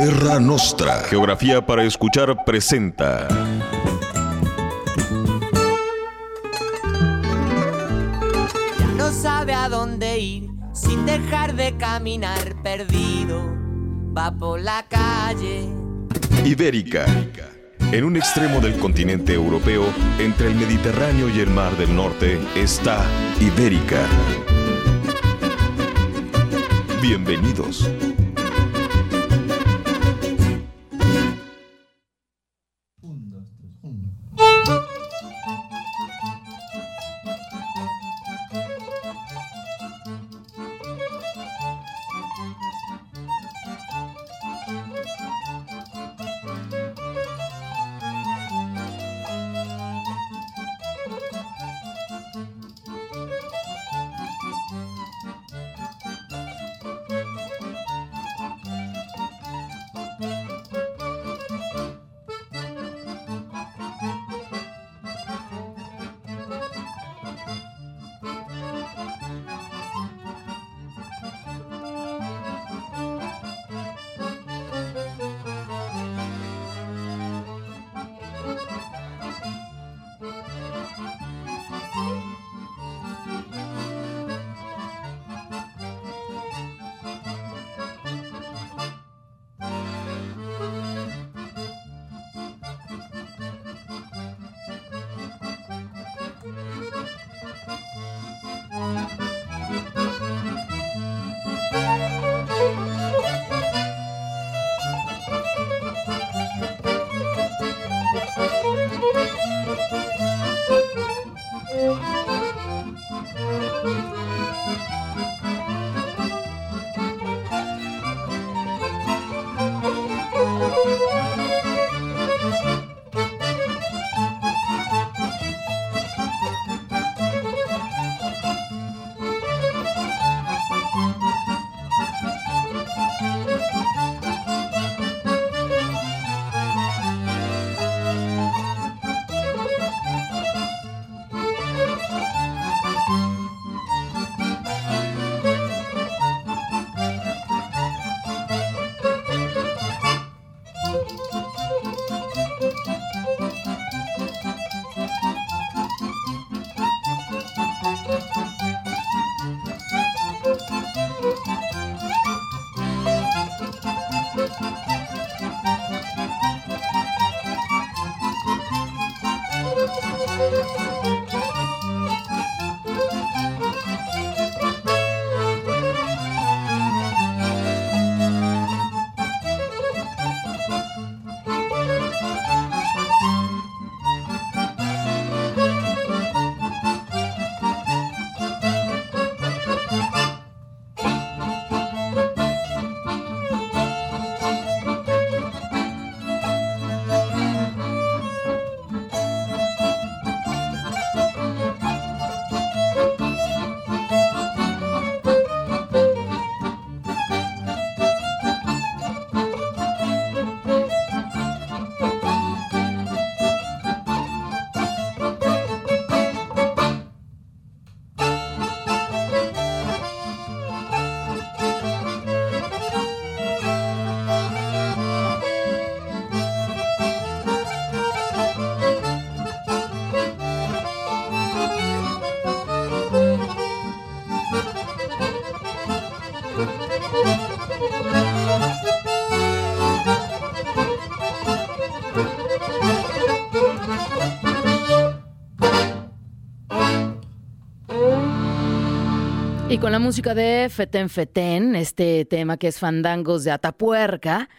Terra Nostra. Geografía para escuchar presenta. Ya no sabe a dónde ir sin dejar de caminar perdido. Va por la calle. Ibérica. En un extremo del continente europeo, entre el Mediterráneo y el Mar del Norte, está Ibérica. Bienvenidos. Con la música de Feten Feten, este tema que es Fandangos de Atapuerca,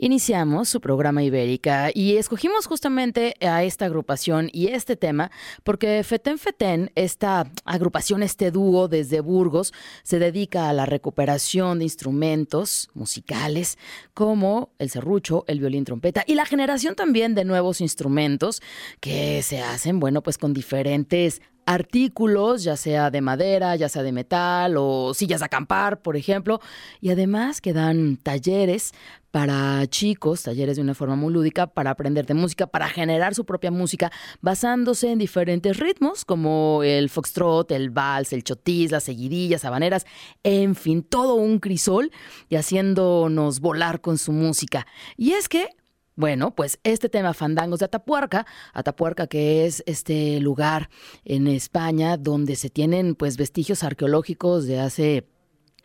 iniciamos su programa Ibérica y escogimos justamente a esta agrupación y este tema porque Feten Feten, esta agrupación, este dúo desde Burgos, se dedica a la recuperación de instrumentos musicales como el serrucho, el violín trompeta y la generación también de nuevos instrumentos que se hacen, bueno, pues con diferentes artículos, ya sea de madera, ya sea de metal o sillas de acampar, por ejemplo, y además que dan talleres para chicos, talleres de una forma muy lúdica para aprender de música, para generar su propia música basándose en diferentes ritmos como el foxtrot, el vals, el chotis, las seguidillas, habaneras, en fin, todo un crisol y haciéndonos volar con su música. Y es que bueno, pues este tema Fandangos de Atapuerca, Atapuerca que es este lugar en España donde se tienen pues vestigios arqueológicos de hace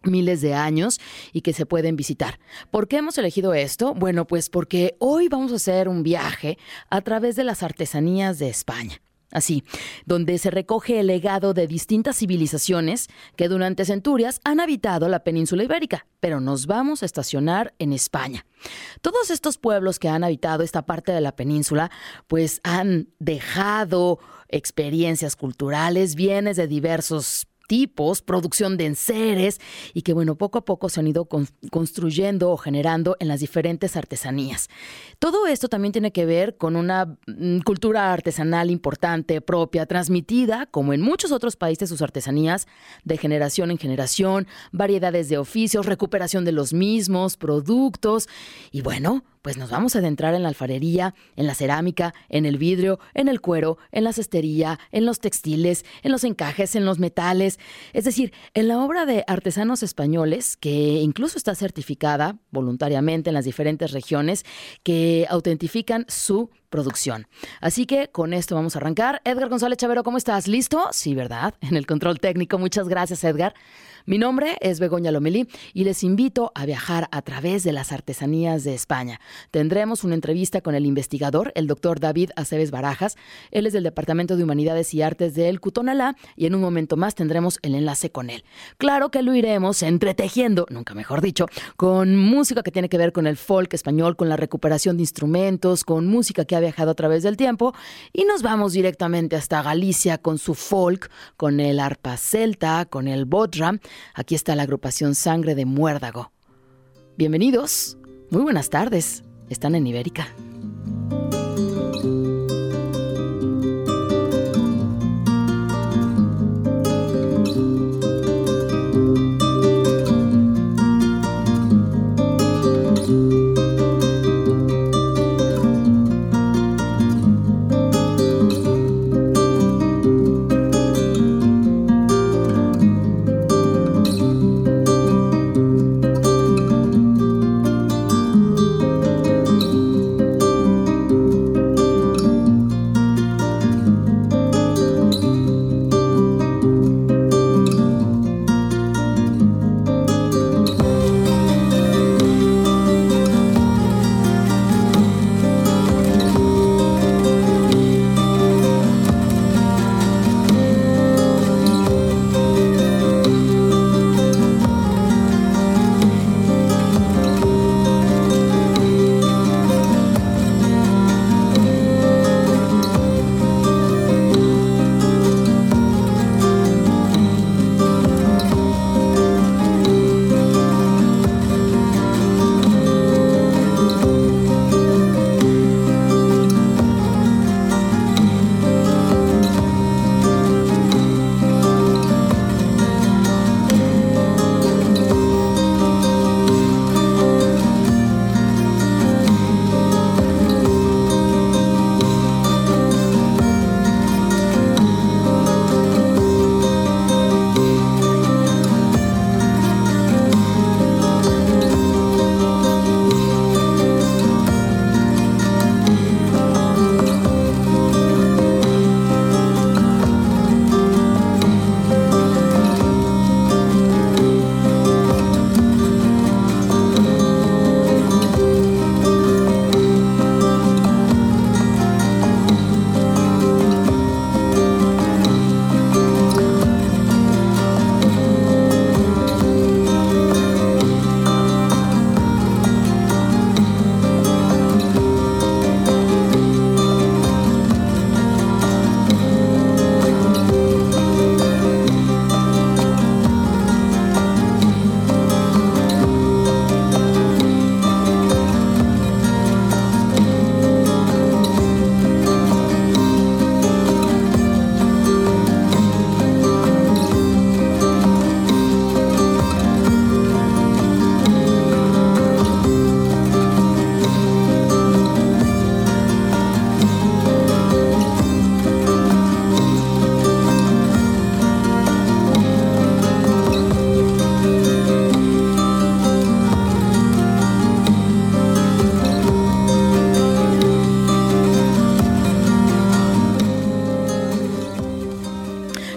miles de años y que se pueden visitar. ¿Por qué hemos elegido esto? Bueno, pues porque hoy vamos a hacer un viaje a través de las artesanías de España así, donde se recoge el legado de distintas civilizaciones que durante centurias han habitado la península ibérica, pero nos vamos a estacionar en España. Todos estos pueblos que han habitado esta parte de la península, pues han dejado experiencias culturales, bienes de diversos tipos, producción de enseres y que bueno, poco a poco se han ido construyendo o generando en las diferentes artesanías. Todo esto también tiene que ver con una mm, cultura artesanal importante, propia, transmitida, como en muchos otros países sus artesanías, de generación en generación, variedades de oficios, recuperación de los mismos, productos y bueno, pues nos vamos a adentrar en la alfarería, en la cerámica, en el vidrio, en el cuero, en la cestería, en los textiles, en los encajes, en los metales, es decir, en la obra de artesanos españoles que incluso está certificada voluntariamente en las diferentes regiones que autentifican su producción. Así que con esto vamos a arrancar. Edgar González Chavero, ¿cómo estás? ¿Listo? Sí, ¿verdad? En el control técnico. Muchas gracias, Edgar. Mi nombre es Begoña Lomelí y les invito a viajar a través de las artesanías de España. Tendremos una entrevista con el investigador, el doctor David Aceves Barajas. Él es del Departamento de Humanidades y Artes del Cutonalá y en un momento más tendremos el enlace con él. Claro que lo iremos entretejiendo, nunca mejor dicho, con música que tiene que ver con el folk español, con la recuperación de instrumentos, con música que ha viajado a través del tiempo y nos vamos directamente hasta Galicia con su folk, con el arpa celta, con el bodram Aquí está la agrupación Sangre de Muérdago. Bienvenidos, muy buenas tardes, están en Ibérica.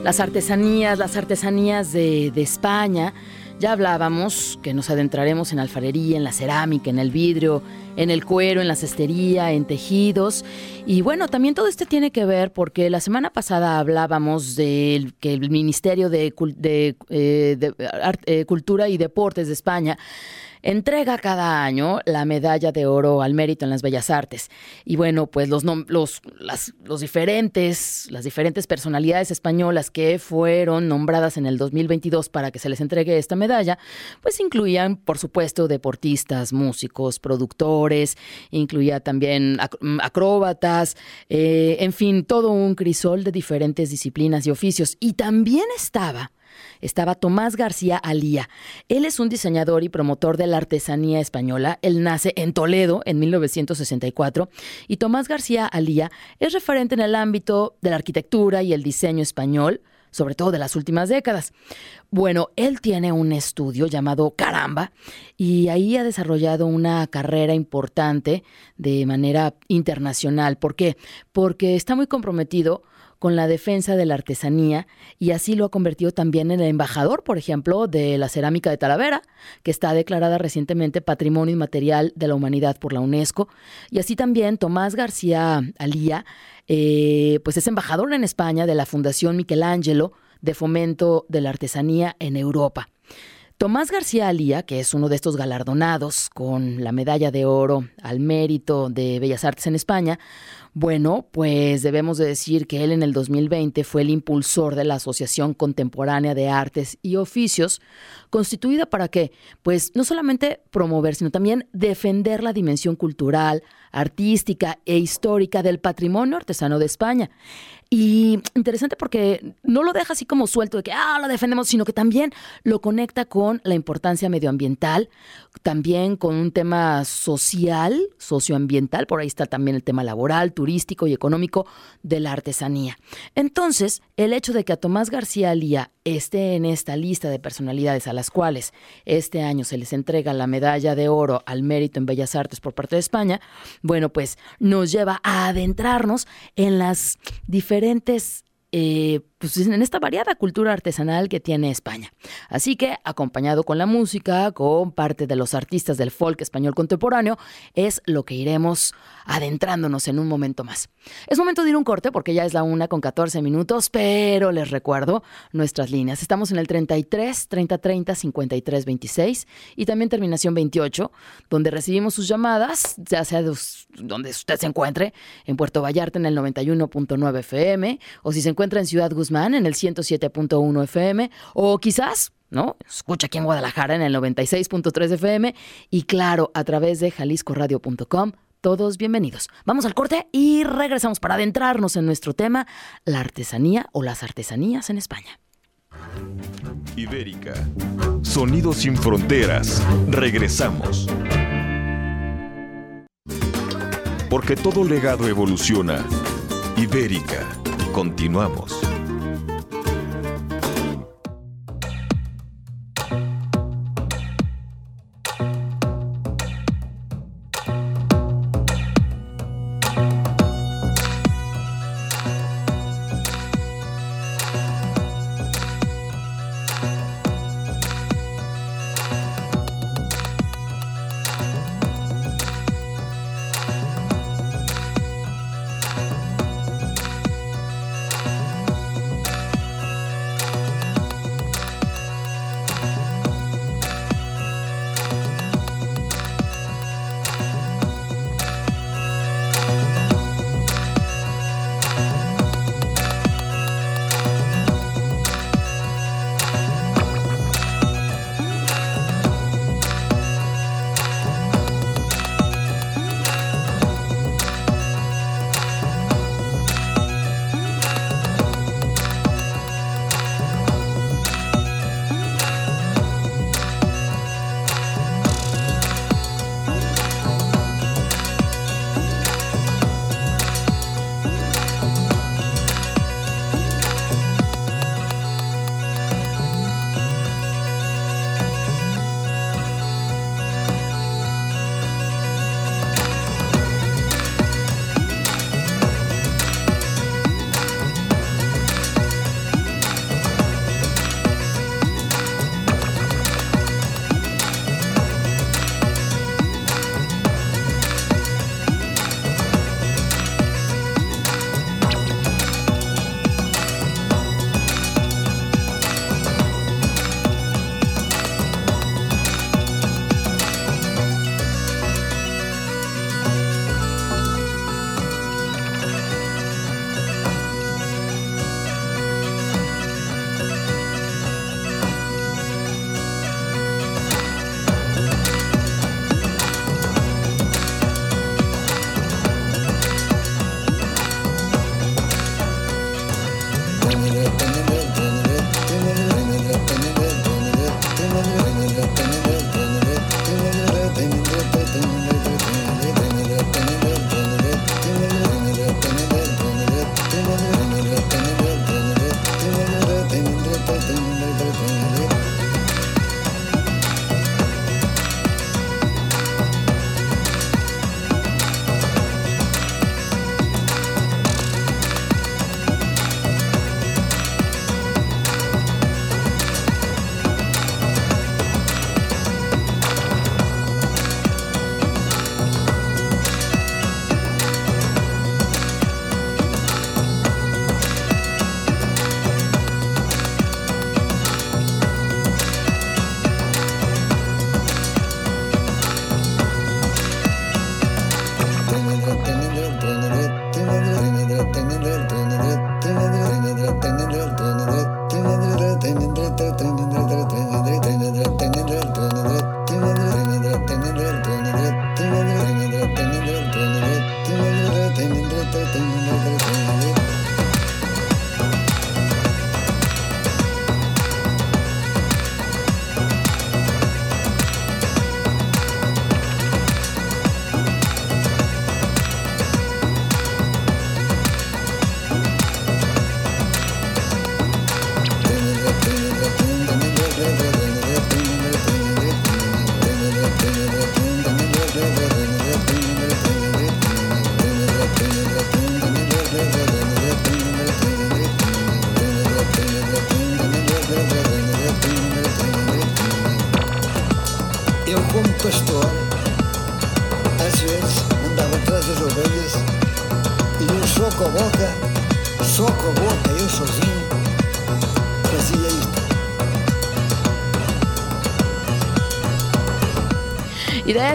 Las artesanías, las artesanías de, de España. Ya hablábamos que nos adentraremos en alfarería, en la cerámica, en el vidrio, en el cuero, en la cestería, en tejidos. Y bueno, también todo esto tiene que ver porque la semana pasada hablábamos de que el Ministerio de, eh, eh, Cultura y Deportes de España entrega cada año la medalla de oro al mérito en las bellas artes. Y bueno, pues los, los, las, los diferentes, las diferentes personalidades españolas que fueron nombradas en el 2022 para que se les entregue esta medalla, pues incluían, por supuesto, deportistas, músicos, productores, incluía también acróbatas, eh, en fin, todo un crisol de diferentes disciplinas y oficios. Y también estaba estaba Tomás García Alía. Él es un diseñador y promotor de la artesanía española. Él nace en Toledo en 1964 y Tomás García Alía es referente en el ámbito de la arquitectura y el diseño español sobre todo de las últimas décadas. Bueno, él tiene un estudio llamado Caramba y ahí ha desarrollado una carrera importante de manera internacional. ¿Por qué? Porque está muy comprometido con la defensa de la artesanía y así lo ha convertido también en el embajador, por ejemplo, de la cerámica de Talavera, que está declarada recientemente Patrimonio Inmaterial de la Humanidad por la UNESCO. Y así también Tomás García Alía, eh, pues es embajador en España de la Fundación Michelangelo de Fomento de la Artesanía en Europa. Tomás García Alía, que es uno de estos galardonados con la medalla de oro al mérito de Bellas Artes en España, bueno, pues debemos de decir que él en el 2020 fue el impulsor de la Asociación Contemporánea de Artes y Oficios, constituida para qué? Pues no solamente promover, sino también defender la dimensión cultural, artística e histórica del patrimonio artesano de España. Y interesante porque no lo deja así como suelto de que, ah, lo defendemos, sino que también lo conecta con la importancia medioambiental, también con un tema social, socioambiental, por ahí está también el tema laboral, turístico y económico de la artesanía. Entonces, el hecho de que a Tomás García Lía esté en esta lista de personalidades a las cuales este año se les entrega la medalla de oro al mérito en Bellas Artes por parte de España, bueno, pues nos lleva a adentrarnos en las diferentes eh, pues en esta variada cultura artesanal que tiene España. Así que, acompañado con la música, con parte de los artistas del folk español contemporáneo, es lo que iremos adentrándonos en un momento más. Es momento de ir un corte porque ya es la una con 14 minutos, pero les recuerdo nuestras líneas. Estamos en el 33 30 30 53 26 y también terminación 28, donde recibimos sus llamadas, ya sea de donde usted se encuentre, en Puerto Vallarta en el 91.9 FM, o si se encuentra en Ciudad Guzmán en el 107.1 FM o quizás ¿no? Escucha aquí en Guadalajara en el 96.3 FM y claro, a través de jaliscoradio.com. Todos bienvenidos. Vamos al corte y regresamos para adentrarnos en nuestro tema, la artesanía o las artesanías en España. Ibérica. Sonido sin fronteras. Regresamos. Porque todo legado evoluciona. Ibérica. Continuamos.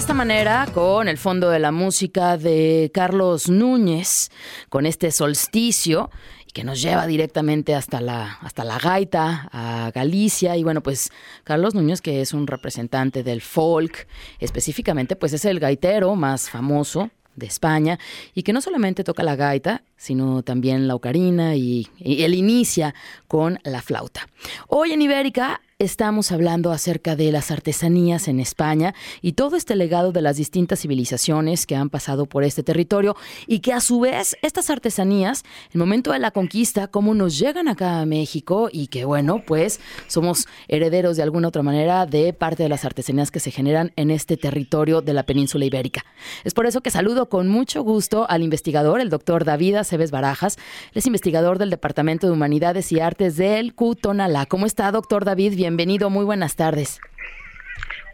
Esta manera, con el fondo de la música de Carlos Núñez, con este solsticio, que nos lleva directamente hasta la, hasta la gaita, a Galicia. Y bueno, pues Carlos Núñez, que es un representante del folk, específicamente, pues es el gaitero más famoso de España y que no solamente toca la gaita, sino también la ocarina y, y él inicia con la flauta. Hoy en Ibérica estamos hablando acerca de las artesanías en España y todo este legado de las distintas civilizaciones que han pasado por este territorio y que a su vez estas artesanías, el momento de la conquista, cómo nos llegan acá a México y que bueno, pues somos herederos de alguna otra manera de parte de las artesanías que se generan en este territorio de la península ibérica. Es por eso que saludo con mucho gusto al investigador, el doctor David Aceves Barajas, es investigador del Departamento de Humanidades y Artes del CUTONALA. ¿Cómo está, doctor David? Bienvenido, muy buenas tardes.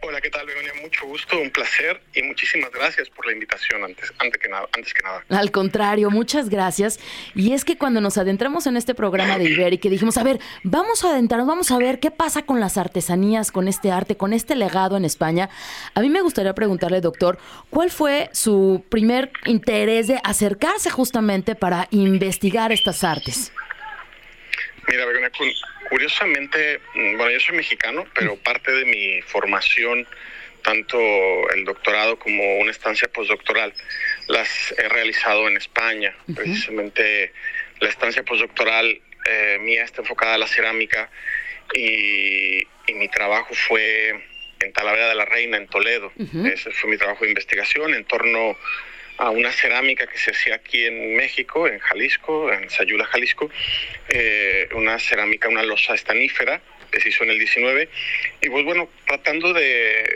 Hola, ¿qué tal, Begonia? Mucho gusto, un placer y muchísimas gracias por la invitación antes, antes, que nada, antes que nada. Al contrario, muchas gracias. Y es que cuando nos adentramos en este programa de Iber y que dijimos, a ver, vamos a adentrarnos, vamos a ver qué pasa con las artesanías, con este arte, con este legado en España, a mí me gustaría preguntarle, doctor, ¿cuál fue su primer interés de acercarse justamente para investigar estas artes? Mira, Begonia, curiosamente, mm, bueno, yo soy mexicano, pero parte de mi formación, tanto el doctorado como una estancia postdoctoral, las he realizado en España. Precisamente la estancia postdoctoral eh, mía está enfocada a la cerámica y, mi trabajo fue en Talavera de la Reina, en Toledo. Ese fue mi trabajo de investigación en torno a una cerámica que se hacía aquí en México, en Jalisco, en Sayula, Jalisco, eh, una cerámica, una losa estanífera que se hizo en el 19. Y pues bueno, tratando de eh,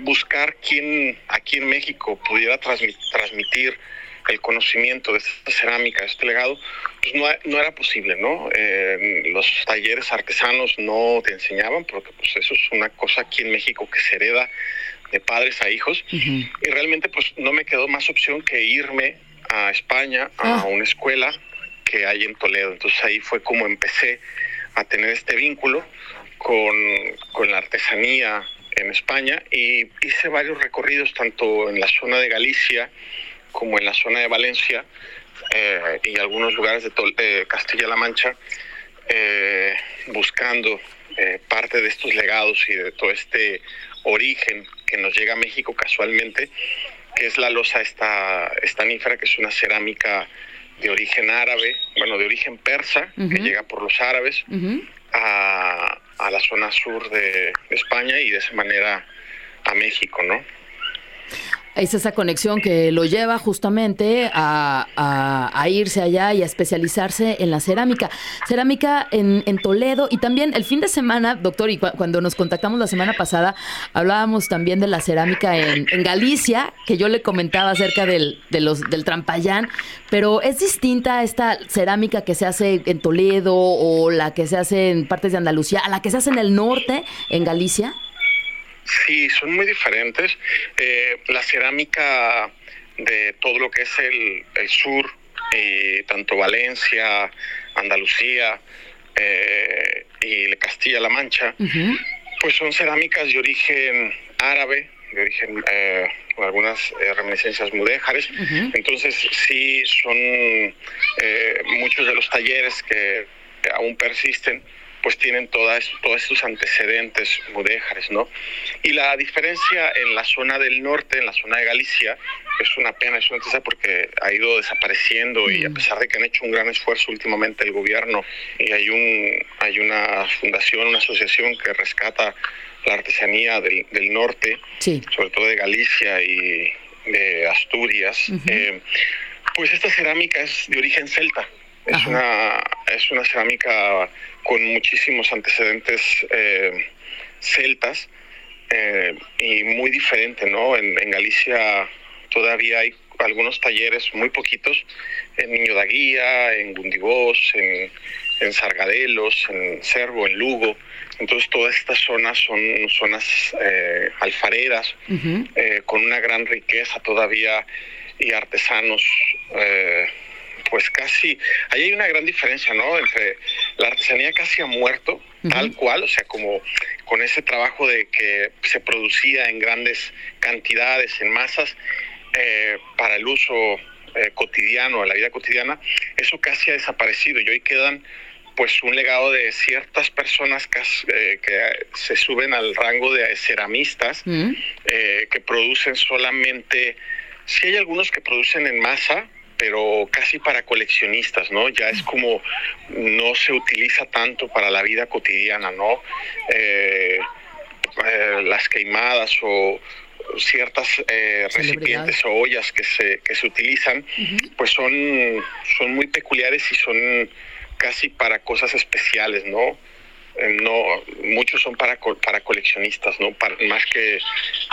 buscar quién aquí en México pudiera transmitir el conocimiento de esta cerámica, de este legado, pues no, era posible, ¿no? Los talleres artesanos no te enseñaban, porque pues eso es una cosa aquí en México que se hereda de padres a hijos y realmente pues no me quedó más opción que irme a España a ah. una escuela que hay en Toledo. Entonces ahí fue como empecé a tener este vínculo con, con la artesanía en España y hice varios recorridos tanto en la zona de Galicia como en la zona de Valencia eh, y algunos lugares de, Castilla-La Mancha eh, buscando eh, parte de estos legados y de todo este origen que nos llega a México casualmente, que es la losa esta, estanífera, que es una cerámica de origen árabe, bueno, de origen persa, que llega por los árabes a, a, la zona sur de España y de esa manera a México, ¿no? Es esa conexión que lo lleva justamente a, irse allá y a especializarse en la cerámica. Cerámica en, Toledo y también el fin de semana, doctor, y cuando nos contactamos la semana pasada, hablábamos también de la cerámica en, Galicia, que yo le comentaba acerca del, del trampayán, pero es distinta esta cerámica que se hace en Toledo o la que se hace en partes de Andalucía a la que se hace en el norte, en Galicia. Sí, son muy diferentes. Eh, la cerámica de todo lo que es el, sur, y tanto Valencia, Andalucía eh, y Castilla-La Mancha, pues son cerámicas de origen árabe, de origen eh, con algunas reminiscencias mudéjares. Entonces sí son muchos de los talleres que aún persisten pues tienen todas, todos estos antecedentes mudéjares, ¿no? Y la diferencia en la zona del norte, en la zona de Galicia, es una pena, es una tristeza porque ha ido desapareciendo y a mm. pesar de que han hecho un gran esfuerzo últimamente el gobierno y hay, un, hay una fundación, una asociación que rescata la artesanía del, del norte, sobre todo de Galicia y de Asturias, eh, pues esta cerámica es de origen celta. Es una, es una cerámica con muchísimos antecedentes eh, celtas eh, y muy diferente, ¿no? En, Galicia todavía hay algunos talleres, muy poquitos, en Niño da Guía, en Gundibós, en, en Sargadelos, en Cervo, en Lugo. Entonces todas estas zonas son zonas eh, alfareras eh, con una gran riqueza todavía y artesanos. Eh, pues casi, ahí hay una gran diferencia, ¿no? Entre la artesanía casi ha muerto, tal cual, o sea, como con ese trabajo de que se producía en grandes cantidades, en masas, para el uso cotidiano, en la vida cotidiana, eso casi ha desaparecido. Y hoy quedan pues un legado de ciertas personas que, eh, que se suben al rango de ceramistas, eh, que producen solamente, sí hay algunos que producen en masa, pero casi para coleccionistas, ¿no? Ya es como no se utiliza tanto para la vida cotidiana, ¿no? Eh, las queimadas o ciertas recipientes o ollas que se, que se utilizan, pues son, son muy peculiares y son casi para cosas especiales, ¿no? No muchos son para para coleccionistas no más que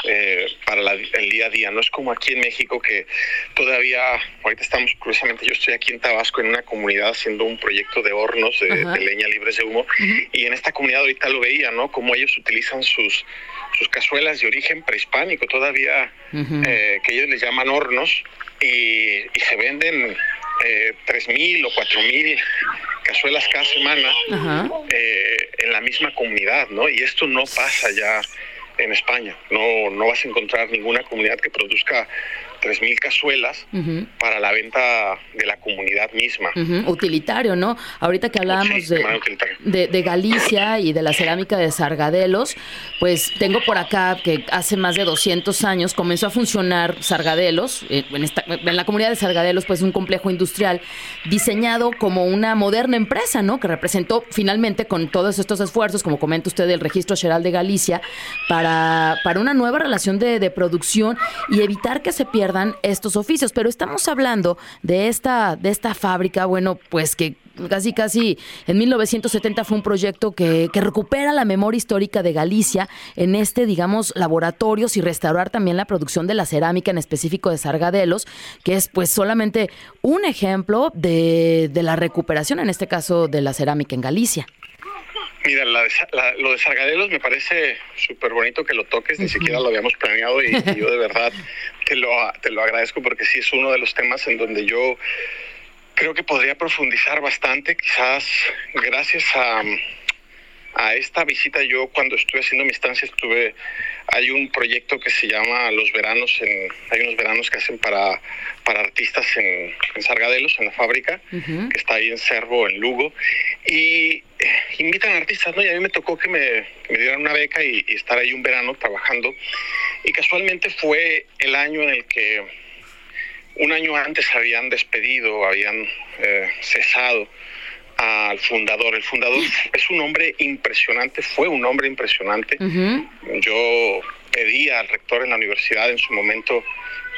eh, para el día a día. No es como aquí en México que todavía ahorita estamos curiosamente yo estoy aquí en Tabasco en una comunidad haciendo un proyecto de hornos de, leña libres de humo. Y en esta comunidad ahorita lo veía no como ellos utilizan sus sus cazuelas de origen prehispánico todavía eh, que ellos les llaman hornos y, y se venden eh, 3.000 o 4.000 cazuelas cada semana eh, en la misma comunidad, ¿no? Y esto no pasa ya en España. No, no vas a encontrar ninguna comunidad que produzca 3.000 cazuelas para la venta de la comunidad misma. Utilitario, ¿no? Ahorita que hablábamos de, de, Galicia y de la cerámica de Sargadelos, pues tengo por acá que hace más de 200 años comenzó a funcionar Sargadelos, eh, en, en la comunidad de Sargadelos, pues un complejo industrial diseñado como una moderna empresa, ¿no? Que representó finalmente con todos estos esfuerzos, como comenta usted, el registro general de Galicia, para, para una nueva relación de, de producción y evitar que se pierda estos oficios. Pero estamos hablando de esta, de esta fábrica, bueno, pues que casi casi en 1970 fue un proyecto que, que, recupera la memoria histórica de Galicia en este, digamos, laboratorios y restaurar también la producción de la cerámica, en específico de Sargadelos, que es pues solamente un ejemplo de, de la recuperación, en este caso, de la cerámica en Galicia. Mira, lo de Sargadelos me parece súper bonito que lo toques, ni siquiera lo habíamos planeado y, yo de verdad te lo, te lo agradezco porque sí es uno de los temas en donde yo creo que podría profundizar bastante, quizás gracias a, a esta visita yo cuando estuve haciendo mi estancia estuve hay un proyecto que se llama Los Veranos, en, hay unos veranos que hacen para, para artistas en, en Sargadelos, en la fábrica, que está ahí en Cervo, en Lugo, y eh, invitan artistas, ¿no? Y a mí me tocó que me, me dieran una beca y, estar ahí un verano trabajando, y casualmente fue el año en el que un año antes habían despedido, habían eh, cesado al fundador. El fundador es un hombre impresionante, fue un hombre impresionante. Yo pedí al rector en la universidad en su momento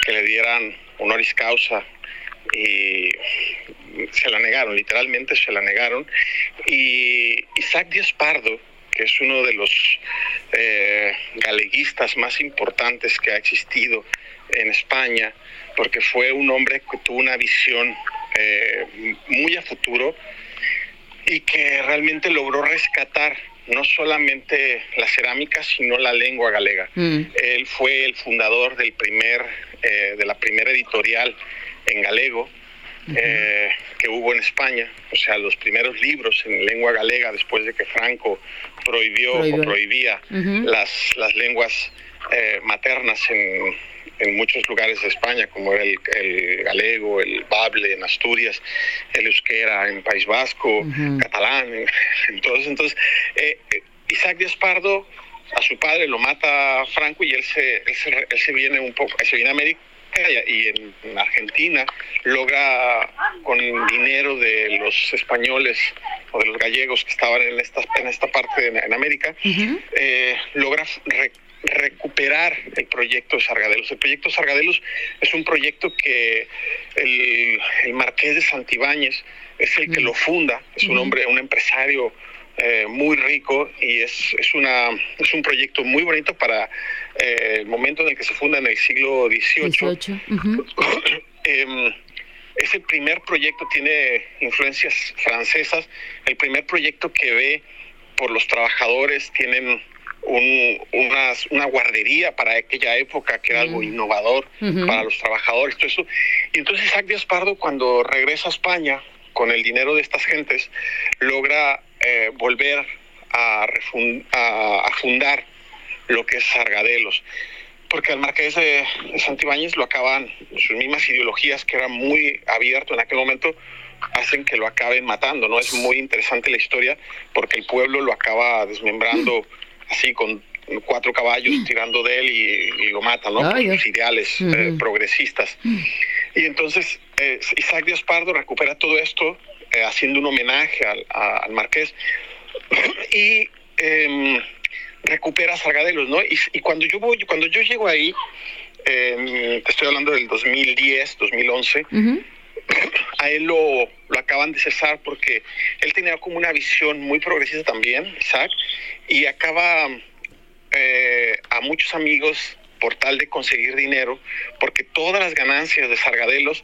que le dieran honoris causa y se la negaron, literalmente se la negaron. Y Isaac Díaz Pardo, que es uno de los eh, galeguistas más importantes que ha existido en España, porque fue un hombre que tuvo una visión eh, muy a futuro, y que realmente logró rescatar no solamente la cerámica, sino la lengua galega. Mm. Él fue el fundador del primer, eh, de la primera editorial en galego eh, que hubo en España, o sea, los primeros libros en lengua galega después de que Franco prohibió, o prohibía las, las lenguas eh, maternas en, en muchos lugares de España, como el, el, galego, el bable en Asturias, el euskera en País Vasco, catalán. Entonces, entonces eh, eh, Isaac Díaz Pardo, a su padre lo mata Franco y él se, él se, él se viene un poco, se viene a América y en Argentina logra con dinero de los españoles o de los gallegos que estaban en esta, en esta parte de en América, eh, logra recuperar el proyecto Sargadelos. El proyecto Sargadelos es un proyecto que el, marqués de Santibáñez es el que lo funda, es un hombre, un empresario eh, muy rico y es, es, una, es un proyecto muy bonito para eh, el momento en el que se funda en el siglo XVIII. Em, ese primer proyecto tiene influencias francesas, el primer proyecto que ve por los trabajadores, tienen una guardería para aquella época, que era algo innovador para los trabajadores, todo eso. Y entonces Isaac Díaz Pardo, cuando regresa a España con el dinero de estas gentes, logra eh, volver a, a, fundar lo que es Sargadelos porque al marqués de, Santibáñez lo acaban, sus mismas ideologías que eran muy abierto en aquel momento, hacen que lo acaben matando, ¿no? Es muy interesante la historia porque el pueblo lo acaba desmembrando así con cuatro caballos mm. tirando de él y, lo matan, ¿no? Por sus ideales eh, progresistas. Mm. Y entonces eh, Isaac Díaz Pardo recupera todo esto eh, haciendo un homenaje al, al marqués y em, recupera Sargadelos, ¿no? Y, y, cuando yo voy, cuando yo llego ahí, te estoy hablando del 2010, 2011, a él lo, lo acaban de cesar porque él tenía como una visión muy progresista también, Isaac, y acaba eh, a muchos amigos por tal de conseguir dinero, porque todas las ganancias de Sargadelos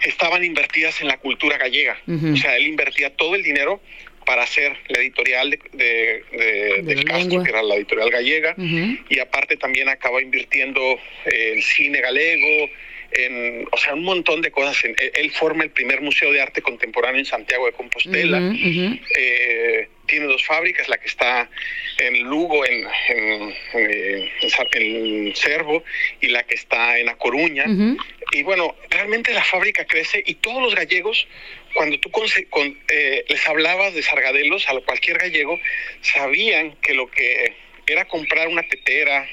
estaban invertidas en la cultura gallega. O sea, él invertía todo el dinero para hacer la editorial de, de, del Castro, que era la editorial gallega, y aparte también acaba invirtiendo en cine galego, en, o sea, un montón de cosas. Él, forma el primer museo de arte contemporáneo en Santiago de Compostela. Eh, tiene dos fábricas, la que está en Lugo, en, en, en, Cervo, y la que está en A Coruña. Y bueno, realmente la fábrica crece y todos los gallegos, cuando tú con, eh, les hablabas de sargadelos a cualquier gallego, sabían que lo que era comprar una tetera,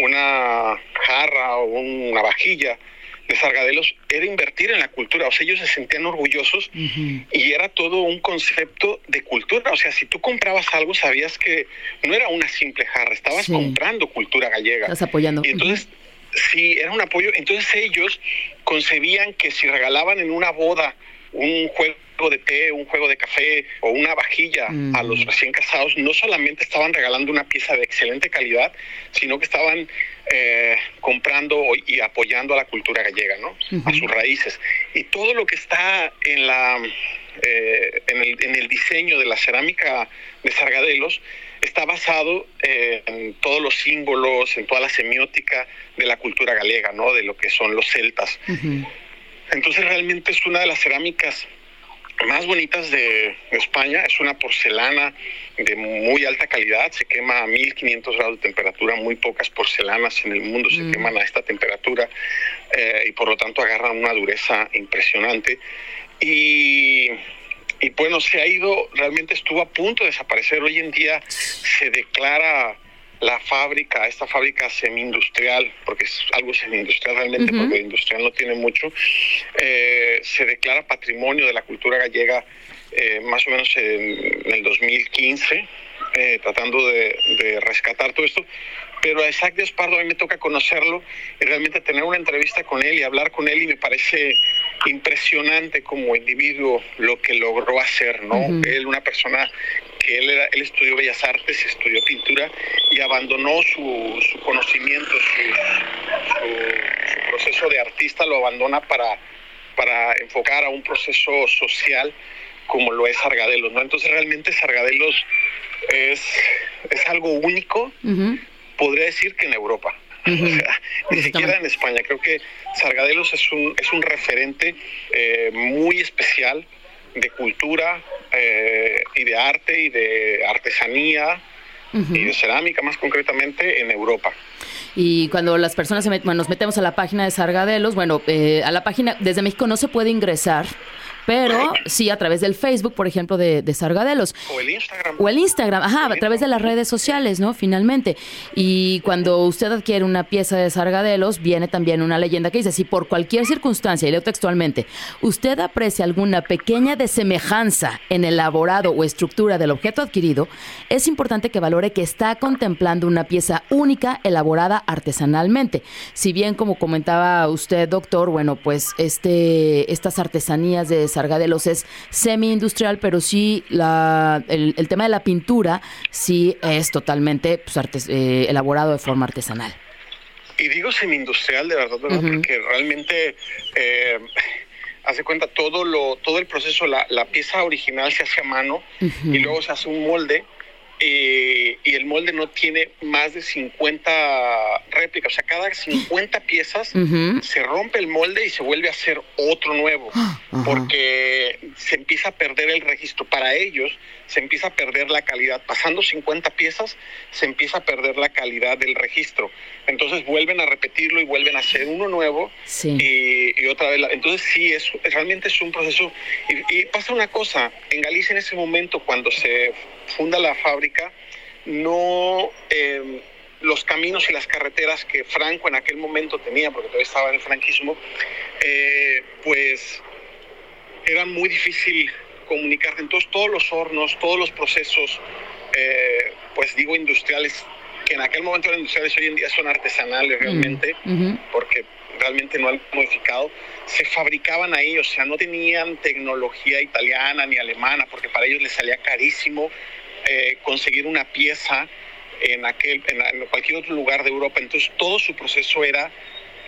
una jarra o una vajilla de Sargadelos era invertir en la cultura, o sea, ellos se sentían orgullosos y era todo un concepto de cultura, o sea, si tú comprabas algo sabías que no era una simple jarra, estabas comprando cultura gallega. Estás apoyando. Y entonces, sí, era un apoyo, entonces ellos concebían que si regalaban en una boda un juego de té, un juego de café o una vajilla a los recién casados, no solamente estaban regalando una pieza de excelente calidad, sino que estaban eh, comprando y apoyando a la cultura gallega, ¿no? A sus raíces. Y todo lo que está en la eh, en, el, en el diseño de la cerámica de Sargadelos está basado eh, en todos los símbolos, en toda la semiótica de la cultura galega, ¿no? De lo que son los celtas. Entonces realmente es una de las cerámicas más bonitas de España. Es una porcelana de muy alta calidad, se quema a 1500 grados de temperatura, muy pocas porcelanas en el mundo se mm. queman a esta temperatura eh, y por lo tanto agarran una dureza impresionante. Y, y bueno, se ha ido, realmente estuvo a punto de desaparecer. Hoy en día se declara la fábrica, esta fábrica semi-industrial, porque es algo semi-industrial realmente, porque industrial no tiene mucho, eh, se declara patrimonio de la cultura gallega eh, más o menos en, el 2015, eh, tratando de, rescatar todo esto. Pero a Isaac Despardo a mí me toca conocerlo y realmente tener una entrevista con él y hablar con él y me parece impresionante como individuo lo que logró hacer, ¿no? Él, una persona que él, era, él estudió Bellas Artes, estudió pintura y abandonó su, su conocimiento, su, su, proceso de artista lo abandona para, para enfocar a un proceso social como lo es Sargadelos, ¿no? Entonces realmente Sargadelos es, es algo único, podría decir que en Europa. ni siquiera en España. Creo que Sargadelos es un, es un referente eh, muy especial de cultura eh, y de arte y de artesanía y de cerámica más concretamente en Europa. Y cuando las personas se nos metemos a la página de Sargadelos, bueno, eh, a la página desde México no se puede ingresar pero sí a través del Facebook, por ejemplo, de, de Sargadelos. O el Instagram. O el Instagram, ajá, a través de las redes sociales, ¿no? Finalmente. Y cuando usted adquiere una pieza de Sargadelos, viene también una leyenda que dice, si por cualquier circunstancia, y leo textualmente, usted aprecia alguna pequeña desemejanza en el elaborado o estructura del objeto adquirido, es importante que valore que está contemplando una pieza única elaborada artesanalmente. Si bien, como comentaba usted, doctor, bueno, pues este, estas artesanías de Sargadelos es semi-industrial, pero sí la, el, tema de la pintura sí es totalmente pues, eh, elaborado de forma artesanal. Y digo semi-industrial de verdad, porque realmente... Eh, hace cuenta todo lo todo el proceso, la, la pieza original se hace a mano y luego se hace un molde eh, y el molde no tiene más de 50 réplicas. O sea, cada 50 piezas se rompe el molde y se vuelve a hacer otro nuevo, porque se empieza a perder el registro. Para ellos se empieza a perder la calidad. Pasando 50 piezas, se empieza a perder la calidad del registro. Entonces vuelven a repetirlo y vuelven a hacer uno nuevo y, otra vez. entonces sí, es, realmente es un proceso. y pasa una cosa, en Galicia en ese momento, cuando se funda la fábrica, no em, los caminos y las carreteras que Franco en aquel momento tenía, porque todavía estaba en el franquismo, eh, pues eran muy difícil comunicar. Entonces todos los hornos, todos los procesos, eh, pues digo industriales, que en aquel momento eran industriales, hoy en día son artesanales realmente, porque realmente no han modificado, se fabricaban ahí, o sea, no tenían tecnología italiana ni alemana, porque para ellos les salía carísimo eh, conseguir una pieza en, aquel, en, cualquier otro lugar de Europa. Entonces todo su proceso era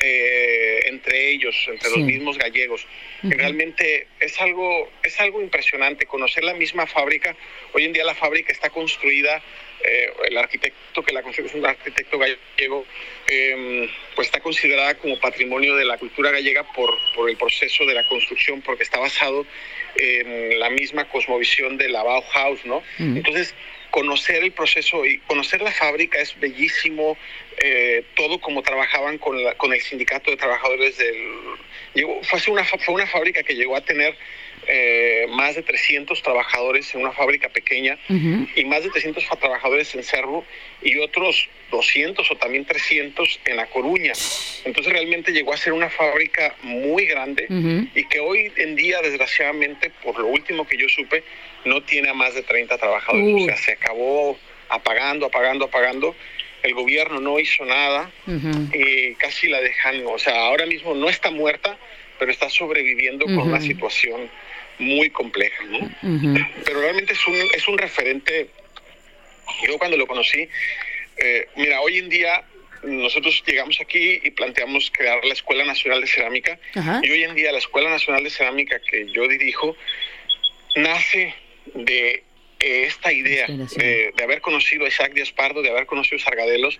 eh, entre ellos, entre los mismos gallegos. Realmente es algo, es algo impresionante conocer la misma fábrica. Hoy en día la fábrica está construida, eh, el arquitecto que la construyó es un arquitecto gallego, em, pues está considerada como patrimonio de la cultura gallega por, por el proceso de la construcción, porque está basado en la misma cosmovisión de la Bauhaus, ¿no? Entonces, conocer el proceso y conocer la fábrica es bellísimo, eh, todo como trabajaban con, con el sindicato de trabajadores del... Llegó, fue, una, fue una fábrica que llegó a tener eh, más de 300 trabajadores en una fábrica pequeña y más de 300 trabajadores en Cerro y otros 200 o también 300 en La Coruña. Entonces realmente llegó a ser una fábrica muy grande y que hoy en día, desgraciadamente, por lo último que yo supe, no tiene a más de 30 trabajadores. O sea, se acabó apagando, apagando, apagando. El gobierno no hizo nada y casi la dejan, o sea, ahora mismo no está muerta, pero está sobreviviendo con una situación muy compleja, ¿no? Pero realmente es un, es un referente, yo cuando lo conocí, eh, mira, hoy en día nosotros llegamos aquí y planteamos crear la Escuela Nacional de Cerámica, y hoy en día la Escuela Nacional de Cerámica que yo dirijo nace de esta idea de, haber conocido a Isaac Díaz Pardo, de haber conocido a Sargadelos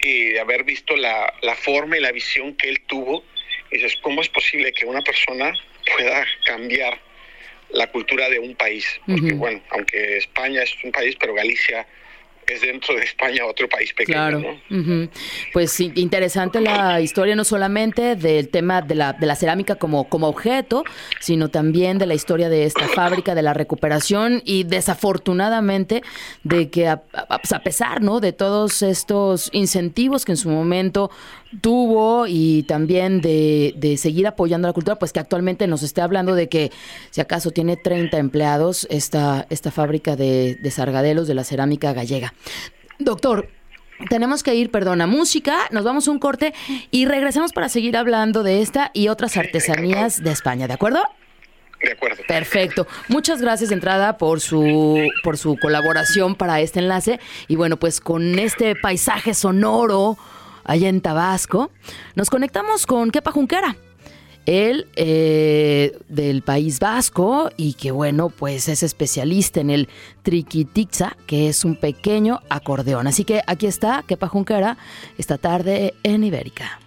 y de haber visto la, la forma y la visión que él tuvo. Y dices, ¿cómo es posible que una persona pueda cambiar la cultura de un país. Porque, bueno, aunque España es un país, pero Galicia es dentro de España otro país pequeño. Claro. Pues interesante la historia no solamente del tema de la, de la cerámica como, como objeto, sino también de la historia de esta fábrica, de la recuperación y desafortunadamente de que a, pues, a pesar ¿no? de todos estos incentivos que en su momento tuvo y también de, de, seguir apoyando la cultura, pues que actualmente nos esté hablando de que si acaso tiene 30 empleados esta, esta fábrica de, de sargadelos de la cerámica gallega. Doctor, tenemos que ir, perdón, a música, nos vamos a un corte y regresamos para seguir hablando de esta y otras artesanías de España, ¿de acuerdo? De acuerdo. Perfecto. Muchas gracias de entrada por su por su colaboración para este enlace y bueno, pues con este paisaje sonoro allá en Tabasco, nos conectamos con Kepa Junquera. Él eh, del País Vasco y que bueno, pues es especialista en el triquitixa, que es un pequeño acordeón. Así que aquí está Kepa Junquera esta tarde en Ibérica.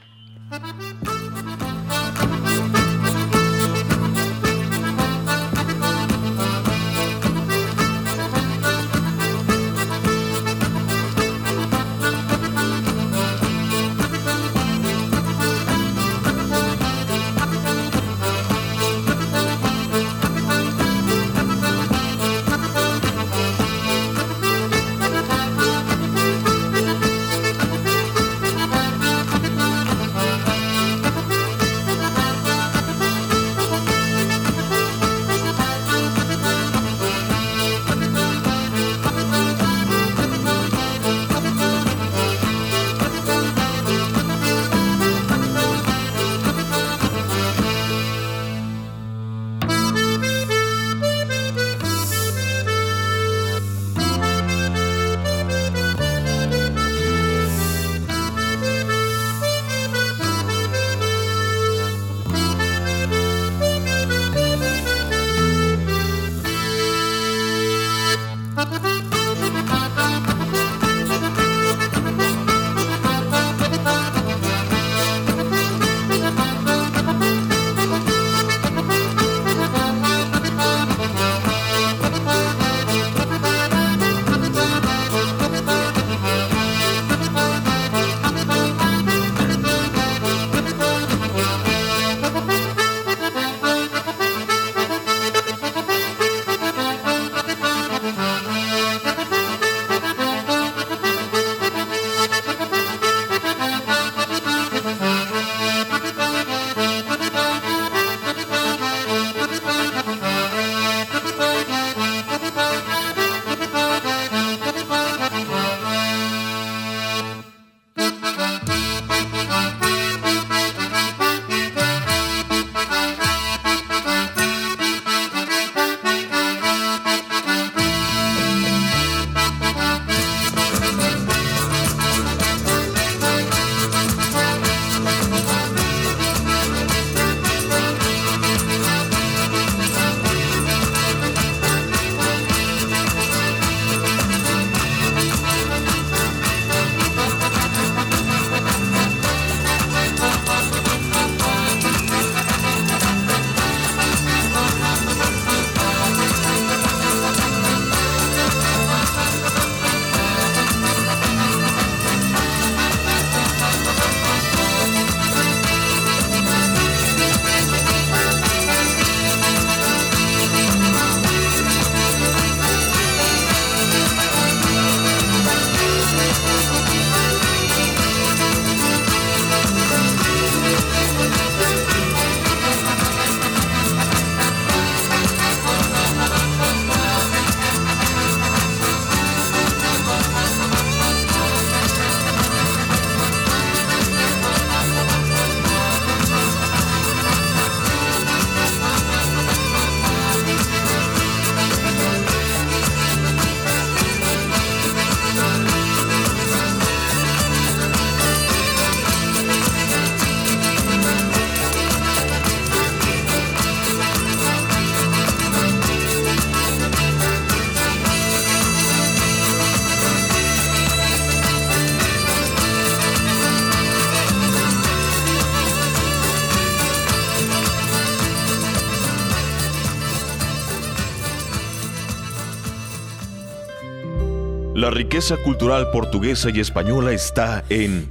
Riqueza cultural portuguesa y española está en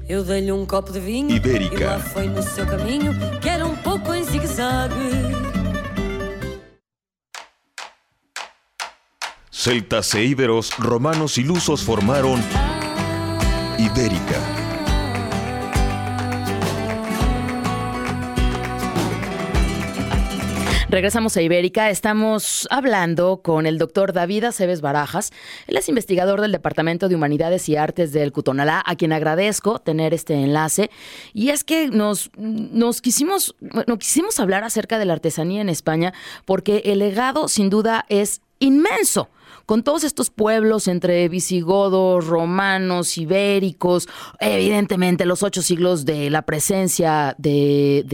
um copo de vinho Ibérica. Celtas e íberos, romanos y lusos formaron Ibérica. Regresamos a Ibérica. Estamos hablando con el doctor David Aceves Barajas. Él es investigador del Departamento de Humanidades y Artes del Cutonalá, a quien agradezco tener este enlace. Y es que nos, nos quisimos, no quisimos hablar acerca de la artesanía en España, porque el legado, sin duda, es inmenso con todos estos pueblos entre visigodos, romanos, ibéricos, evidentemente los ocho siglos de la presencia de,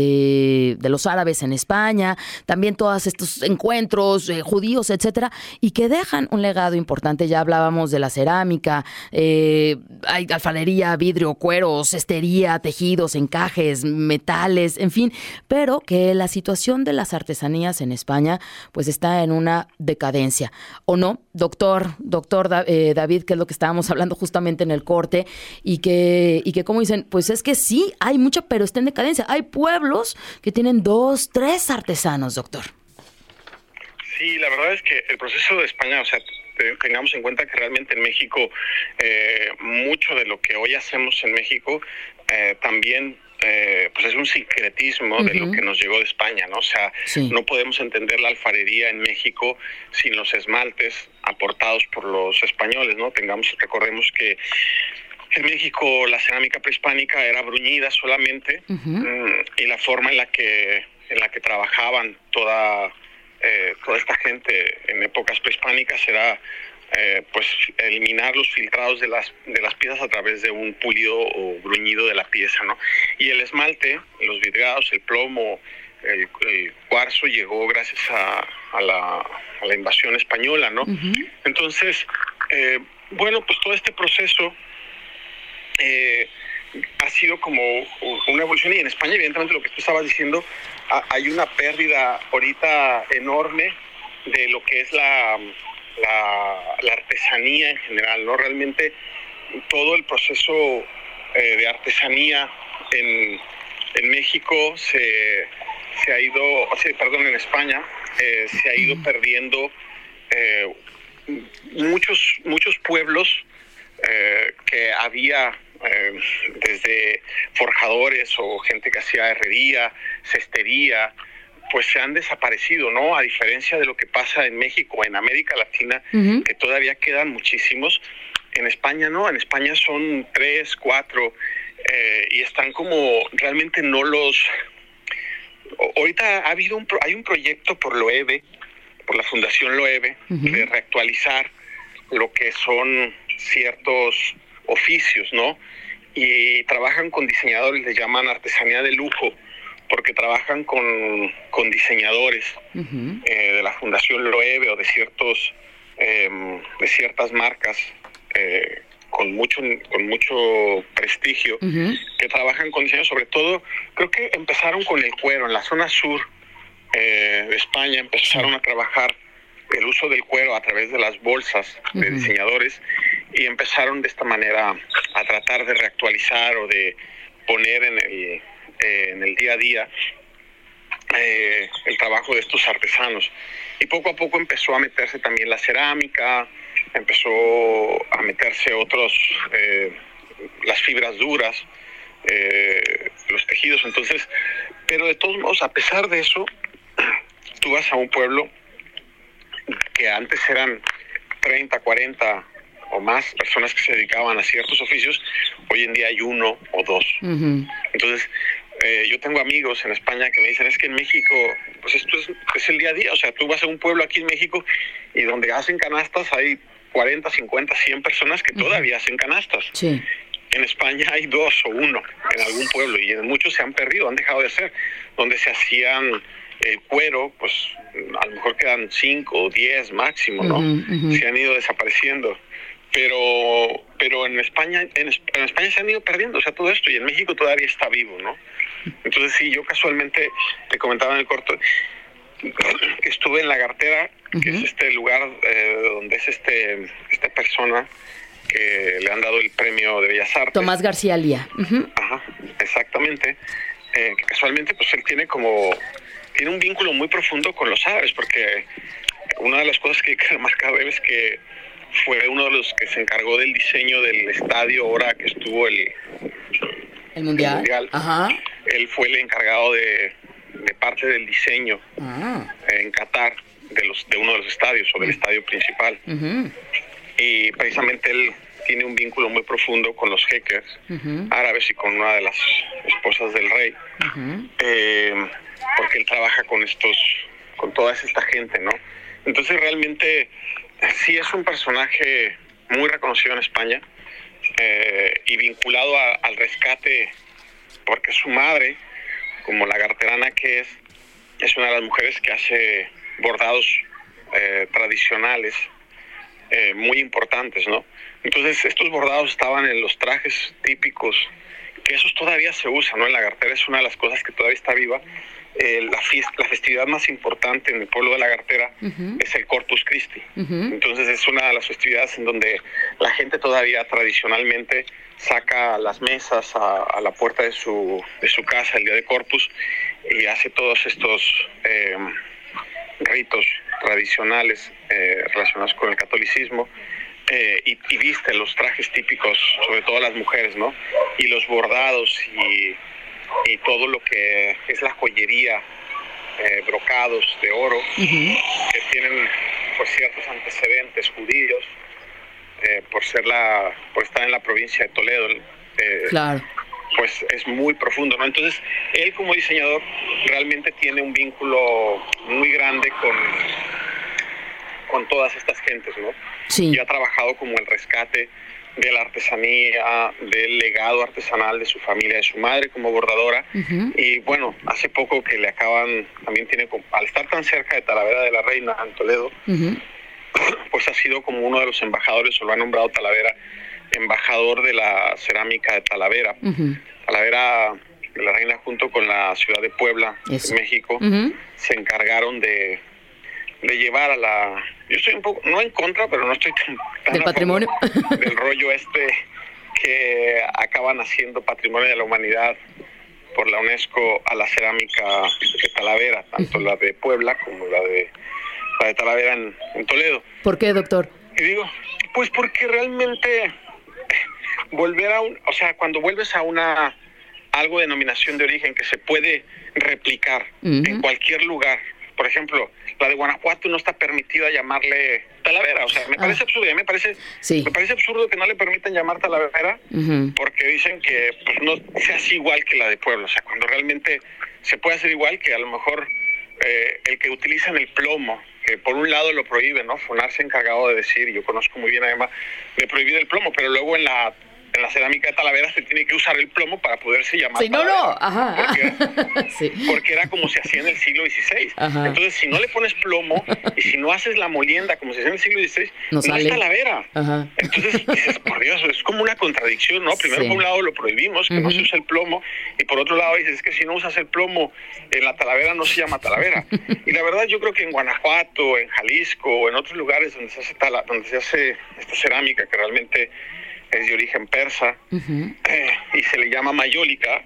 de, los árabes en España, también todos estos encuentros eh, judíos, etcétera, y que dejan un legado importante. Ya hablábamos de la cerámica, eh, hay alfarería, vidrio, cuero, cestería, tejidos, encajes, metales, en fin, pero que la situación de las artesanías en España pues está en una decadencia, ¿o no? Doctor eh, David, que es lo que estábamos hablando justamente en el corte, y que, y que como dicen, pues es que sí, hay mucho, pero está en decadencia. Hay pueblos que tienen dos, tres artesanos, doctor. Sí, la verdad es que el proceso de España, o sea, tengamos en cuenta que realmente en México eh, mucho de lo que hoy hacemos en México eh, también eh, pues es un secretismo de lo que nos llegó de España, ¿no? O sea, Sí. no podemos entender la alfarería en México sin los esmaltes aportados por los españoles, ¿no? Tengamos, recordemos que en México la cerámica prehispánica era bruñida solamente mm, y la forma en la que en la que trabajaban toda eh, toda esta gente en épocas prehispánicas era eh, pues eliminar los filtrados de las de las piezas a través de un pulido o bruñido de la pieza, ¿no? Y el esmalte, los vidriados, el plomo, el, el cuarzo llegó gracias a, a la, a la invasión española, ¿no? Entonces, eh, bueno, pues todo este proceso eh, ha sido como una evolución y en España evidentemente lo que tú estabas diciendo ha- hay una pérdida ahorita enorme de lo que es la, la, la artesanía en general, ¿no? Realmente todo el proceso eh, de artesanía en, en México se, se ha ido, perdón, en España eh, se ha ido perdiendo eh, muchos, muchos pueblos eh, que había desde forjadores o gente que hacía herrería, cestería, pues se han desaparecido, ¿no? A diferencia de lo que pasa en México, en América Latina, que todavía quedan muchísimos. En España no, en España son tres, cuatro, eh, y están como realmente no los... Ahorita ha habido un, pro- hay un proyecto por Loewe, por la Fundación Loewe, Ujú. de reactualizar lo que son ciertos oficios, ¿no? Y trabajan con diseñadores, les llaman artesanía de lujo, porque trabajan con, con diseñadores eh, de la Fundación Loewe o de ciertos em, de ciertas marcas eh, con mucho con mucho prestigio que trabajan con diseño. Sobre todo creo que empezaron con el cuero. En la zona sur eh, de España empezaron a trabajar el uso del cuero a través de las bolsas de diseñadores y empezaron de esta manera a tratar de reactualizar o de poner en el, eh, en el día a día eh, el trabajo de estos artesanos. Y poco a poco empezó a meterse también la cerámica, empezó a meterse otros, eh, las fibras duras, eh, los tejidos. Entonces, pero de todos modos, a pesar de eso, tú vas a un pueblo que antes eran 30, 40 o más personas que se dedicaban a ciertos oficios, hoy en día hay uno o dos. Entonces, eh, yo tengo amigos en España que me dicen, es que en México, pues esto es, es el día a día, o sea, tú vas a un pueblo aquí en México y donde hacen canastas hay 40, 50, 100 personas que todavía hacen canastas. Sí. En España hay dos o uno en algún pueblo y en muchos se han perdido, han dejado de hacer. Donde se hacían el cuero, pues a lo mejor quedan cinco o diez máximo, ¿no? Se han ido desapareciendo. Pero, pero en España, en, en España se han ido perdiendo, o sea, todo esto, y en México todavía está vivo, ¿no? Entonces sí, yo casualmente te comentaba en el corto que estuve en La Gartera, que es este lugar eh, donde es este esta persona que le han dado el premio de Bellas Artes. Tomás García Lía. Ajá, exactamente. Eh, casualmente, pues él tiene como, tiene un vínculo muy profundo con los árabes, porque una de las cosas que hay que remarcar es que fue uno de los que se encargó del diseño del estadio ahora que estuvo el, El mundial. mundial. Ajá. él fue el encargado de, de parte del diseño Ah. en Qatar de los de uno de los estadios o del estadio principal y precisamente él tiene un vínculo muy profundo con los Ujú. árabes y con una de las esposas del rey eh, porque él trabaja con estos con toda esta gente no entonces realmente sí es un personaje muy reconocido en España eh, y vinculado a- al rescate porque su madre como la garterana que es es una de las mujeres que hace bordados eh, tradicionales eh, muy importantes, ¿no? Entonces estos bordados estaban en los trajes típicos, que esos todavía se usan, ¿no? En la gartera es una de las cosas que todavía está viva. Eh, la, fiesta, la festividad más importante en el pueblo de la gartera Ujú. es el Corpus Christi. Entonces es una de las festividades en donde la gente todavía tradicionalmente saca las mesas a, a la puerta de su, de su casa el día de Corpus y hace todos estos eh, ritos tradicionales eh, relacionados con el catolicismo eh, y, y viste los trajes típicos, sobre todo las mujeres, ¿no? Y los bordados y, y todo lo que es la joyería, eh, brocados de oro, que tienen pues ciertos antecedentes judíos, eh, por ser la, por estar en la provincia de Toledo, eh, Claro. pues es muy profundo, ¿no? Entonces, él como diseñador realmente tiene un vínculo muy grande con, con todas estas gentes, ¿no? Sí. Y ha trabajado como el rescate de la artesanía, del legado artesanal de su familia, de su madre como bordadora. Y bueno, hace poco que le acaban, también tiene, al estar tan cerca de Talavera de la Reina, en Toledo, pues ha sido como uno de los embajadores, o lo ha nombrado Talavera, embajador de la cerámica de Talavera. Talavera de la Reina junto con la ciudad de Puebla, Eso. México, se encargaron de, de llevar a la... Yo estoy un poco, no en contra, pero no estoy tan... tan Del patrimonio. del rollo este que acaban haciendo patrimonio de la humanidad por la UNESCO a la cerámica de Talavera, tanto la de Puebla como la de, la de Talavera en, en Toledo. ¿Por qué, doctor? Y digo, pues porque realmente volver a un, o sea, cuando vuelves a una algo de denominación de origen que se puede replicar en cualquier lugar. Por ejemplo, la de Guanajuato no está permitida llamarle Talavera, o sea, me Ah. parece absurdo, mí me parece Sí. me parece absurdo que no le permitan llamar Talavera porque dicen que pues, no se hace igual que la de Puebla, o sea, cuando realmente se puede hacer igual que a lo mejor eh, el que utilizan el plomo, que por un lado lo prohíbe, ¿no? Fonar se ha encargado de decir, yo conozco muy bien además, de prohibir el plomo, pero luego en la en la cerámica de Talavera se tiene que usar el plomo para poderse llamar Sí, no, no. Talavera, Ajá. Porque, sí. porque era como se hacía en el siglo XVI. Ajá. Entonces, si no le pones plomo y si no haces la molienda como se hacía en el siglo XVI, No no, es Talavera. Ajá. Entonces dices, por Dios, es como una contradicción, ¿no? Primero Sí. por un lado lo prohibimos, que no se usa el plomo, y por otro lado dices, es que si no usas el plomo en la talavera no se llama talavera. y la verdad yo creo que en Guanajuato, en Jalisco, o en otros lugares donde se hace tala- donde se hace esta cerámica que realmente es de origen persa eh, y se le llama mayólica,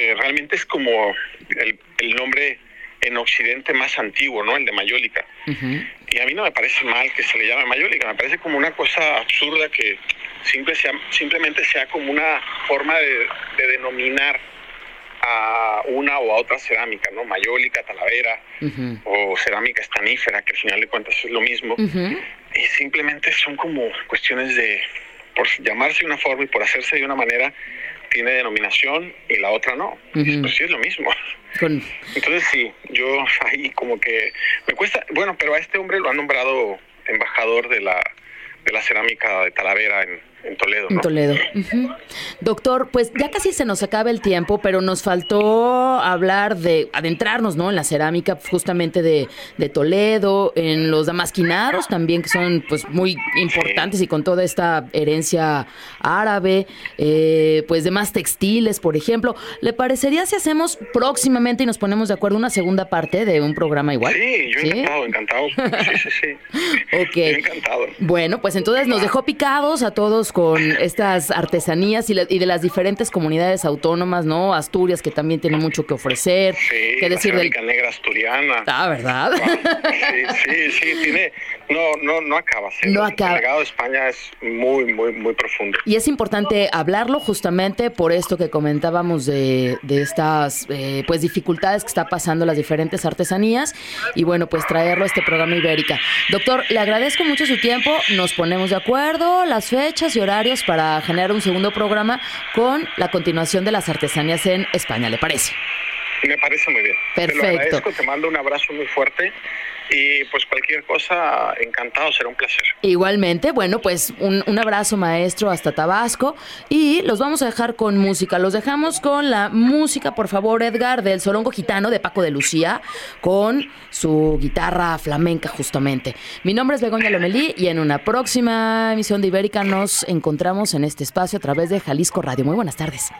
eh, realmente es como el, el nombre en Occidente más antiguo, ¿no? El de mayólica. Y a mí no me parece mal que se le llame mayólica, me parece como una cosa absurda que simple sea, simplemente sea como una forma de, de denominar a una o a otra cerámica, ¿no? Mayólica, talavera o cerámica estanífera, que al final de cuentas es lo mismo. Y simplemente son como cuestiones de, por llamarse de una forma y por hacerse de una manera, tiene denominación y la otra no. Ujú. Pues sí es lo mismo. Con- Entonces sí, yo ahí como que me cuesta, bueno, pero a este hombre lo han nombrado embajador de la de la cerámica de Talavera en, en Toledo. En Toledo. Doctor, pues ya casi se nos acaba el tiempo, pero nos faltó hablar de adentrarnos, ¿no? En la cerámica justamente de, de Toledo, en los damasquinados también, que son pues muy importantes y con toda esta herencia árabe, eh, pues demás textiles, por ejemplo. ¿Le parecería si hacemos próximamente y nos ponemos de acuerdo una segunda parte de un programa igual? Sí, yo encantado, encantado. Sí, sí, sí. ok. encantado. Bueno, pues entonces nos dejó picados a todos con estas artesanías y, de las diferentes comunidades autónomas, ¿no? Asturias, que también tiene mucho que ofrecer. Sí, ¿Qué decir la del... negra asturiana. Ah, ¿verdad? Sí, sí, sí, tiene... No, no, no acaba. No acaba. El legado de España es muy, muy, muy profundo. Y es importante hablarlo justamente por esto que comentábamos de, de estas eh, pues dificultades que está pasando las diferentes artesanías y bueno, pues traerlo a este programa Ibérica. Doctor, le agradezco mucho su tiempo, nos ponemos de acuerdo, las fechas horarios para generar un segundo programa con la continuación de las artesanías en España, ¿le parece? Me parece muy bien. Perfecto. Te lo agradezco, te mando un abrazo muy fuerte y pues cualquier cosa, encantado, será un placer. Igualmente, bueno, pues un, un, abrazo maestro hasta Tabasco y los vamos a dejar con música. Los dejamos con la música, por favor, Edgar, del Sorongo Gitano de Paco de Lucía, con su guitarra flamenca justamente. Mi nombre es Begoña Lomelí y en una próxima emisión de Ibérica nos encontramos en este espacio a través de Jalisco Radio. Muy buenas tardes.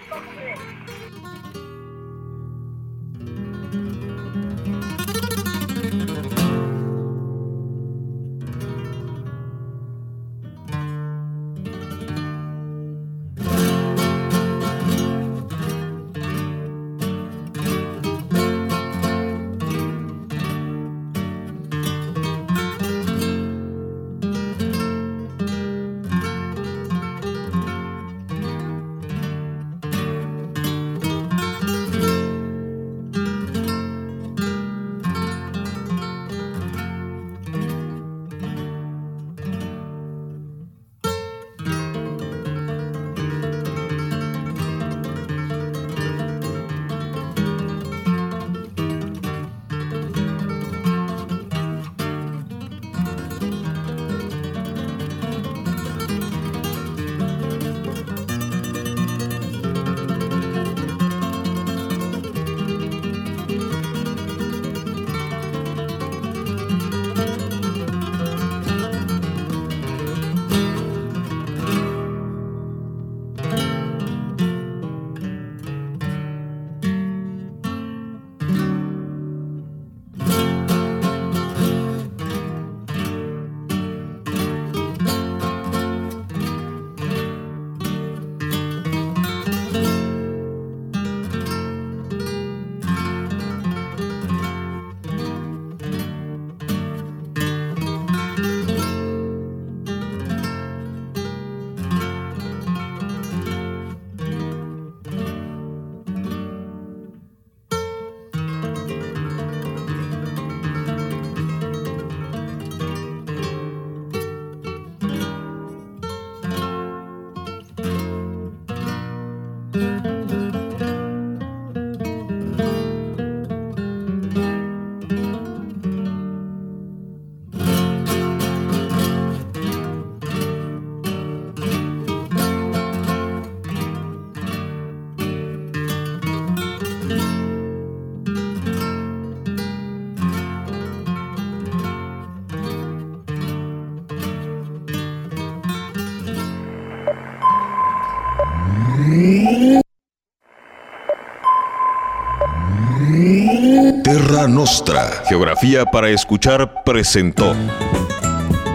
Nostra, Geografía para Escuchar, presentó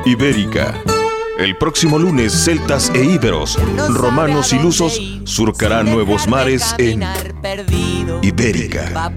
Ibérica. El próximo lunes, celtas e íberos, romanos y lusos surcarán nuevos mares en Ibérica.